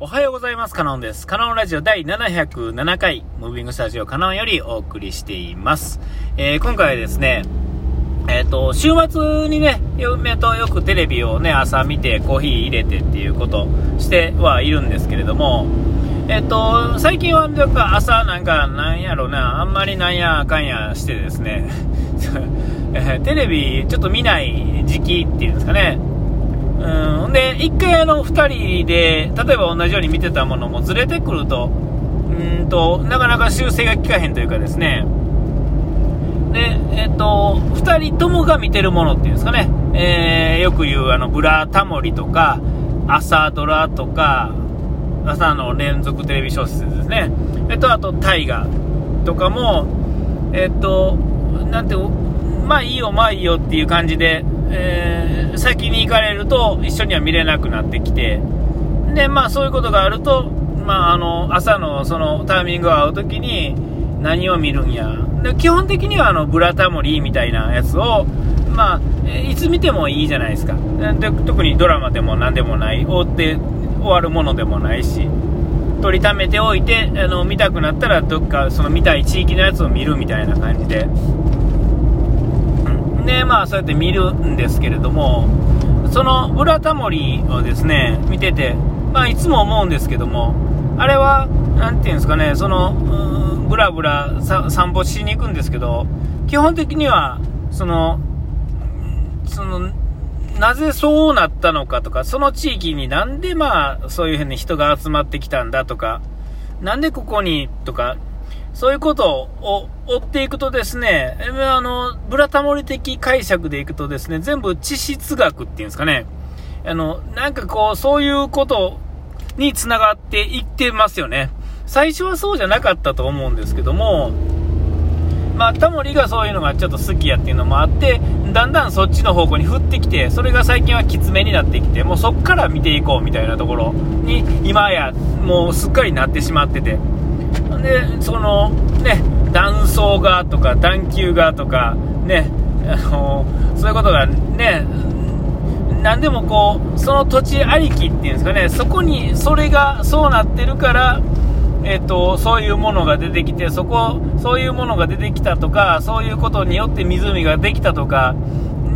おはようございます。カノンです。カノンラジオ第707回、ムービングスタジオカノンよりお送りしています。えー今回はですね、えっ、と、週末にね、嫁とよくテレビをね、朝見てコーヒー入れてっていうことしてはいるんですけれども、えっ、と、最近はなんか朝なんかなんやろな、あんまりなんやかんやしてですね、テレビちょっと見ない時期っていうんですかね、うん、で、一回あの二人で、例えば同じように見てたものもずれてくると、うんと、なかなか修正が効かへんというかですね、で、えっと、二人ともが見てるものっていうんですかね、えーよく言うあの、ブラタモリとか、朝ドラとか、朝の連続テレビ小説ですね、えっと、あと、大河とかも、えっと、なんて、まあいいよ、まあいいよっていう感じで、えー先に行かれると一緒には見れなくなってきて、で、まあそういうことがあると、まああの、朝のそのタイミングが合うときに何を見るんや。で基本的にはあの、ブラタモリみたいなやつを、まあ、いつ見てもいいじゃないですか。で特にドラマでも何でもない、追って終わるものでもないし、取りためておいて、あの、見たくなったらどっかその見たい地域のやつを見るみたいな感じで。で、まあそうやって見るんですけれども、そのブラタモリをですね、見てて、まあいつも思うんですけども、あれは、なんていうんですかね、その、うーんブラブラ散歩しに行くんですけど、基本的には、その、その、なぜそうなったのかとか、その地域になんでまあ、そういうふうに人が集まってきたんだとか、なんでここにとか、そういうことを追っていくとですね、あの、ブラタモリ的解釈でいくとですね、全部地質学っていうんですかね、あの、なんかこう、そういうことにつながっていってますよね。最初はそうじゃなかったと思うんですけども、まあ、タモリがそういうのがちょっと好きやっていうのもあって、だんだんそっちの方向に振ってきて、それが最近はきつめになってきて、もうそっから見ていこうみたいなところに、今や、もうすっかりなってしまってて。で、その、ね、断層がとか、段丘がとか、ね、あの、そういうことがね、何でもこう、その土地ありきっていうんですかね、そこに、それがそうなってるから、えっと、そういうものが出てきて、そこ、そういうものが出てきたとか、そういうことによって湖ができたとか、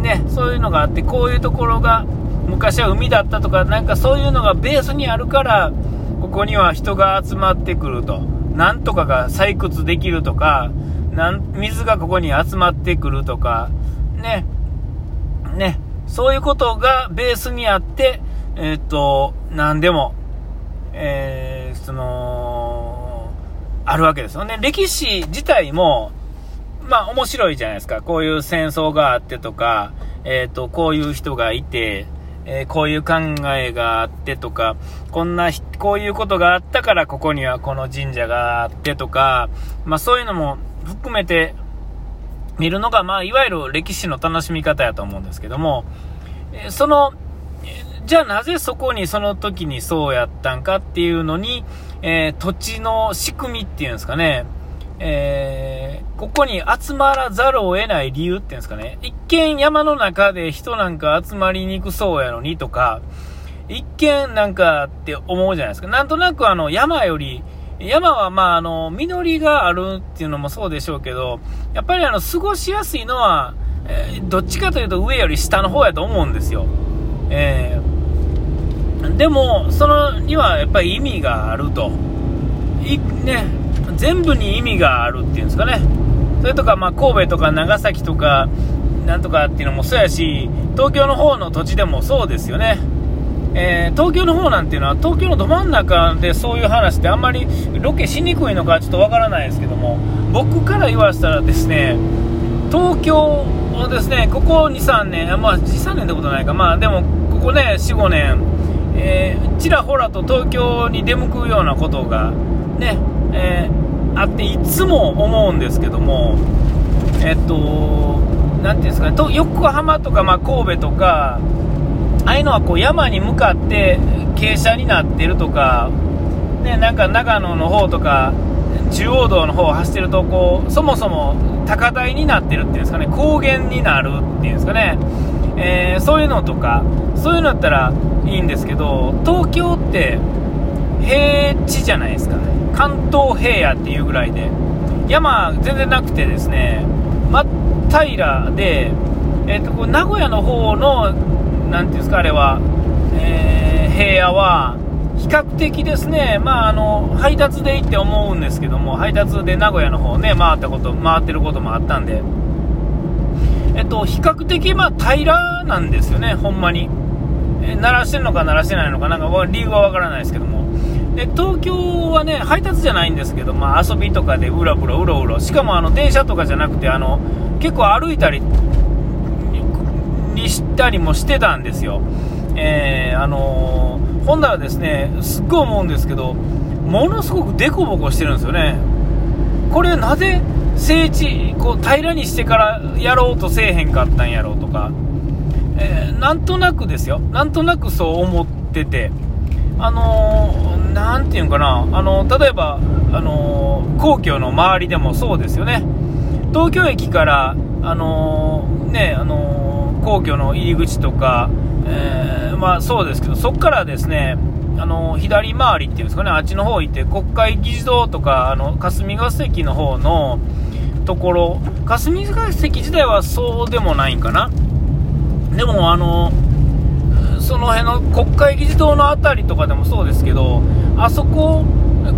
ね、そういうのがあって、こういうところが昔は海だったとか、なんかそういうのがベースにあるから、ここには人が集まってくると。なんとかが採掘できるとか、なん水がここに集まってくるとか、ね、ね、そういうことがベースにあって、えっと、なんでも、えーその、あるわけですよね。歴史自体も、まあ面白いじゃないですか。こういう戦争があってとか、えっ、と、こういう人がいて、えーこういう考えがあってとか、こんな、こういうことがあったからここにはこの神社があってとか、まあそういうのも含めて見るのが、まあいわゆる歴史の楽しみ方やと思うんですけども、えーその、じゃあなぜそこにその時にそうやったんかっていうのに、えー土地の仕組みっていうんですかね、えーここに集まらざるを得ない理由っていうんですかね、一見山の中で人なんか集まりにくそうやのにとか、一見なんかって思うじゃないですか。なんとなくあの山より、山はまああの、実りがあるっていうのもそうでしょうけど、やっぱりあの、過ごしやすいのは、えーどっちかというと上より下の方やと思うんですよ。えーでも、そのにはやっぱり意味があると。いね、全部に意味があるっていうんですかね。それとか、まあ、神戸とか長崎とか、なんとかっていうのもそうやし、東京の方の土地でもそうですよね。えー東京の方なんていうのは、東京のど真ん中でそういう話ってあんまりロケしにくいのかちょっとわからないですけども、僕から言わせたらですね、東京をですね、ここ2、3年、あまあ、2、3年ってことないか、まあ、でも、ここね、4、5年、えーちらほらと東京に出向くようなことが、ね、えーあって、いつも思うんですけども、えっと、なんていうんですかね、と横浜とか、まあ、神戸とか、ああいうのはこう山に向かって傾斜になってるとか、ね、なんか長野の方とか、中央道の方を走ってるとこう、そもそも高台になってるっていうんですかね、高原になるっていうんですかね、えーそういうのとか、そういうのだったらいいんですけど、東京って、平地じゃないですか、関東平野っていうぐらいで、山全然なくてですね、真っ平らで、えーと、名古屋の方の、なんていうんですか、あれは、えー、平野は、比較的ですね、まあ、あの配達で行って思うんですけども、配達で名古屋の方ね、回ったこと、回ってることもあったんで、えっと、比較的、まあ、平らなんですよね、ほんまに。え鳴らしてるのか鳴らしてないのか、なんか理由はわからないですけども。で、東京はね、配達じゃないんですけど、まあ、遊びとかでうろうろうろうろ、しかもあの電車とかじゃなくて、あの結構歩いたりにしたりもしてたんですよ。えー、あのーほんならですね、すっごい思うんですけど、ものすごく凸凹してるんですよね。これなぜ整地、こう平らにしてからやろうとせえへんかったんやろうとか、えー、なんとなくですよ。なんとなくそう思ってて、あのー、なんていうんかな、あの、例えば、あの、皇居の周りでもそうですよね。東京駅から、あのね、あの皇居の入り口とか、えー、まあそうですけど、そこからですね、あの左回りっていうんですかね、あっちの方行って、国会議事堂とか、あの霞が関の方のところ、霞が関自体はそうでもないんかな、でも、あのその辺の国会議事堂の辺りとかでもそうですけど、あそこ、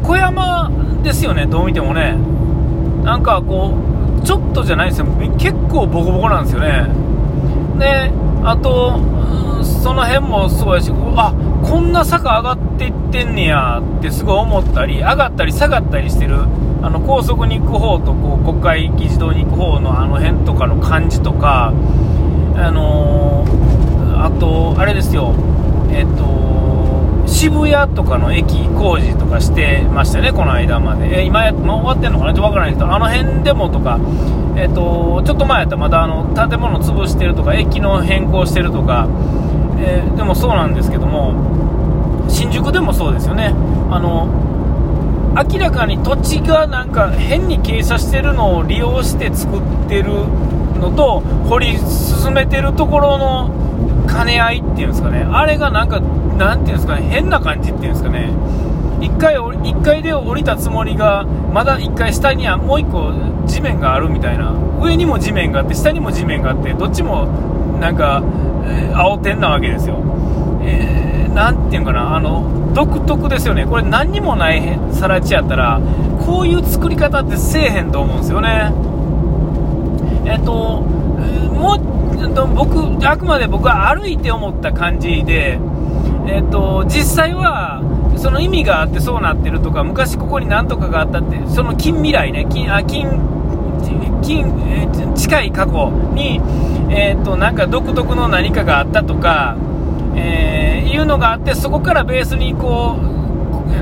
小山ですよね、どう見てもね、なんかこう、ちょっとじゃないですよ、結構ボコボコなんですよね。であとその辺もすごいし、あこんな坂上がっていってんねやってすごい思ったり、上がったり下がったりしてる、あの高速に行く方とこう国会議事堂に行く方のあの辺とかの感じとか、あのー、あと、あれですよ、えっと、渋谷とかの駅工事とかしてましたね、この間まで。え今や、もう終わってんのかな？ちょっとわからないけど、あの辺でもとか、えっと、ちょっと前やったらまだあの建物潰してるとか、駅の変更してるとか、えー、でもそうなんですけども新宿でもそうですよね。あの明らかに土地がなんか変に傾斜してるのを利用して作ってるのと掘り進めてるところの兼ね合いっていうんですかねあれがなんかなんていうんですかね変な感じっていうんですかね1階 ,1 階で降りたつもりがまだ1階下にはもう1個地面があるみたいな上にも地面があって下にも地面があってどっちもなんかえー、青天なわけですよ。えー、ていうかな、あの、独特ですよね。これ何にもない更地やったら、こういう作り方ってせえへんと思うんですよね。えっ、と、もう、僕、あくまで僕は歩いて思った感じで、えっ、と、実際は、その意味があってそうなってるとか、昔ここに何とかがあったって、その近未来ね、近、あ、近、近、近い過去に、えー、となんか独特の何かがあったとか、えー、いうのがあってそこからベースにこう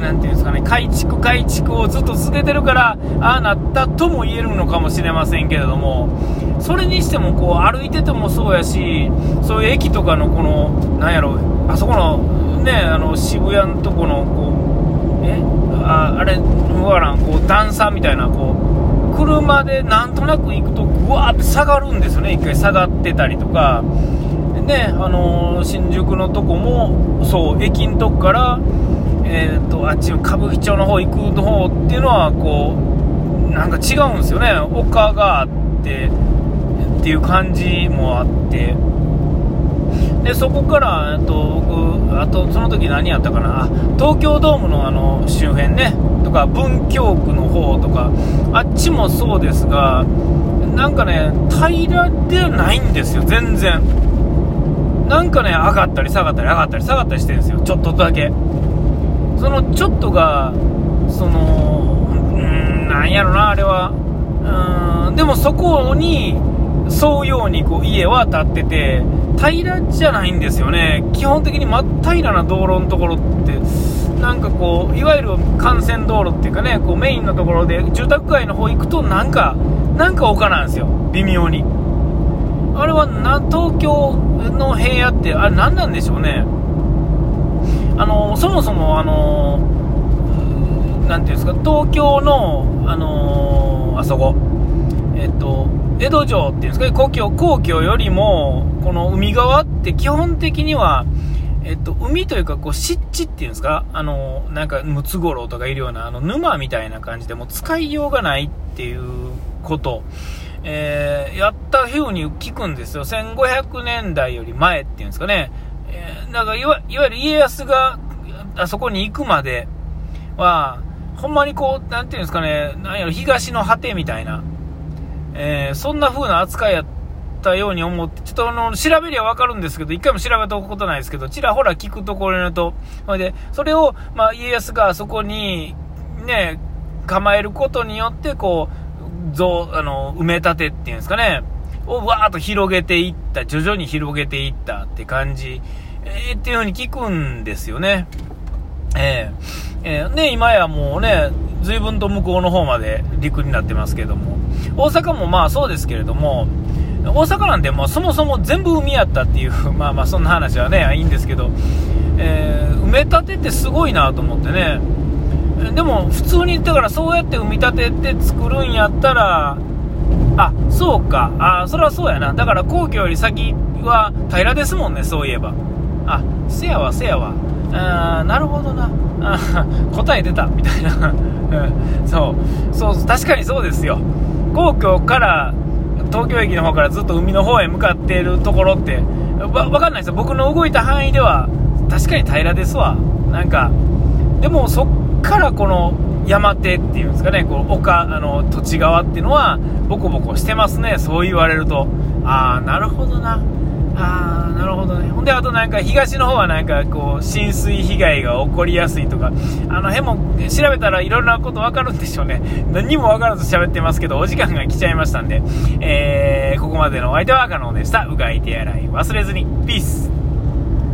なんていうんですかね改築改築をずっと続けてるからああなったとも言えるのかもしれませんけれどもそれにしてもこう歩いててもそうやしそういう駅とかのこのなんやろあそこのねあの渋谷のとこのこうえああれわからんこう段差みたいなこう車でなんとなく行くと、ぐわーって下がるんですよね、一回下がってたりとか、ね、あのー、新宿のとこも、そう、駅のとこから、えーと、あっちの、歌舞伎町の方行くの方っていうのは、こう、なんか違うんですよね、丘があってっていう感じもあって。でそこから、えっと、僕、あとその時何やったかな、東京ドームのあの周辺ね、とか文京区の方とか。あっちもそうですがなんかね平らでないんですよ。全然。なんかね上がったり下がったり上がったり下がったりしてるんですよ。ちょっとだけ。そのちょっとがそのうんなんやろなあれは。うんでもそこに沿うようにこう家は建ってて平らじゃないんですよね。基本的に真っ平らな道路のところってなんかこういわゆる幹線道路っていうかねこうメインのところで住宅街の方行くとなんかなんか丘なんですよ。微妙に。あれはな東京の平野ってあれ何なんでしょうね。もそもあのなんていうんですか東京のあのあそこえっと江戸城っていうんですか故郷皇居よりもこの海側って基本的にはえっと、海というか、こう、湿地っていうんですかあの、なんか、ムツゴロウとかいるような、あの、沼みたいな感じで、もう使いようがないっていうこと、えー、やった風に聞くんですよ。1500年代より前っていうんですかね。えー、だからいわ、いわゆる家康が、あそこに行くまでは、ほんまにこう、なんていうんですかね、なんやろ、東の果てみたいな、えー、そんな風な扱いやったように思って、ちょっとあの、調べりゃわかるんですけど、一回も調べたことないですけど、ちらほら聞くところにと、ほいで、それを、まあ、家康があそこに、ね、構えることによって、こう、ぞあの、埋め立てっていうんですかね、をわーっと広げていった、徐々に広げていったって感じ、えー、っていう風に聞くんですよね。えー、えー、ね、今やもうね、随分と向こうの方まで陸になってますけども、大阪もまあそうですけれども、大阪なんてもうそもそも全部海やったっていう、まあまあそんな話はね、いいんですけど、えー、埋め立てってすごいなと思ってね、でも普通に、だからそうやって埋め立てて作るんやったら、あ、そうか、あ、それはそうやな、だから皇居より先は平らですもんね、そういえば。あ、せやわ、せやわ。あーなるほどな。あ 答え出た、みたいな。そう、そう、確かにそうですよ。皇居から東京駅の方からずっと海の方へ向かっているところってわ分かんないですよ僕の動いた範囲では確かに平らですわなんかでもそっからこの山手っていうんですかねこう丘あの土地側っていうのはボコボコしてますねそう言われるとああなるほどなああなるほどね。ほんであとなんか東の方はなんかこう浸水被害が起こりやすいとかあの辺も調べたらいろんなこと分かるんでしょうね。何にも分からず喋ってますけどお時間が来ちゃいましたんで、えー、ここまでのお相手は可能でした。うがい手洗い忘れずに。ピース。